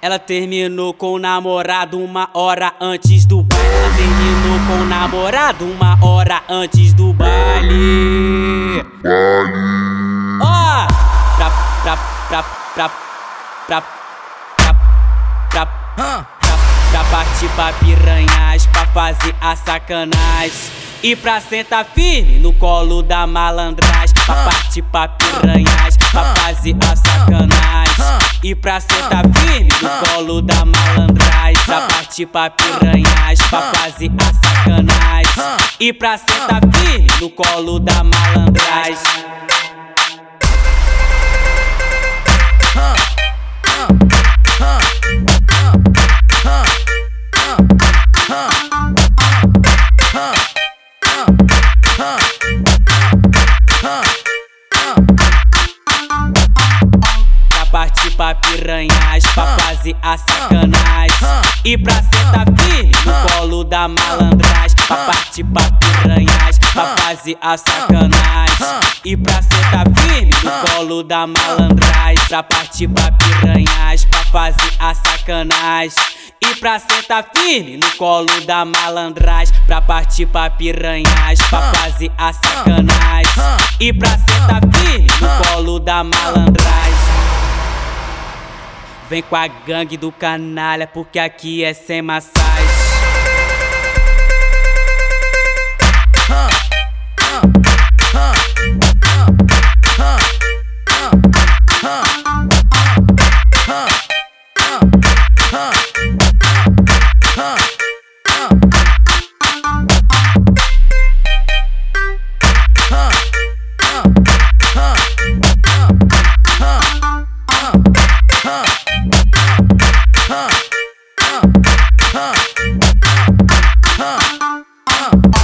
Ela terminou com o namorado uma hora antes do baile. Ela terminou com o namorado uma hora antes do baile. Baile. Ó, oh, pra, pra, pra, pra, pra, pra, pra, pra, pra partir pra piranhas, pra fazer a sacanagem. E pra sentar firme no colo da malandragem Pra partir pra piranhas, pra fazer a sacanagem E pra sentar firme no colo da malandragem Pra partir pra piranhas, pra fazer a sacanagem E pra sentar firme no colo da malandragem Pra pra piranhas, pra a sacanagem. E pra sentar firme no colo da malandragem. Pra partir pra piranhas, pra fazer a sacanagem. E pra sentar firme no colo da malandragem. Pra partir pra piranhas, pra fazer a sacanagem. E pra sentar firme no colo da malandragem. Pra partir pra piranhas, pra fazer a sacanagem. E pra sentar firme no colo da malandragem Vem com a gangue do canalha, porque aqui é sem massagem up.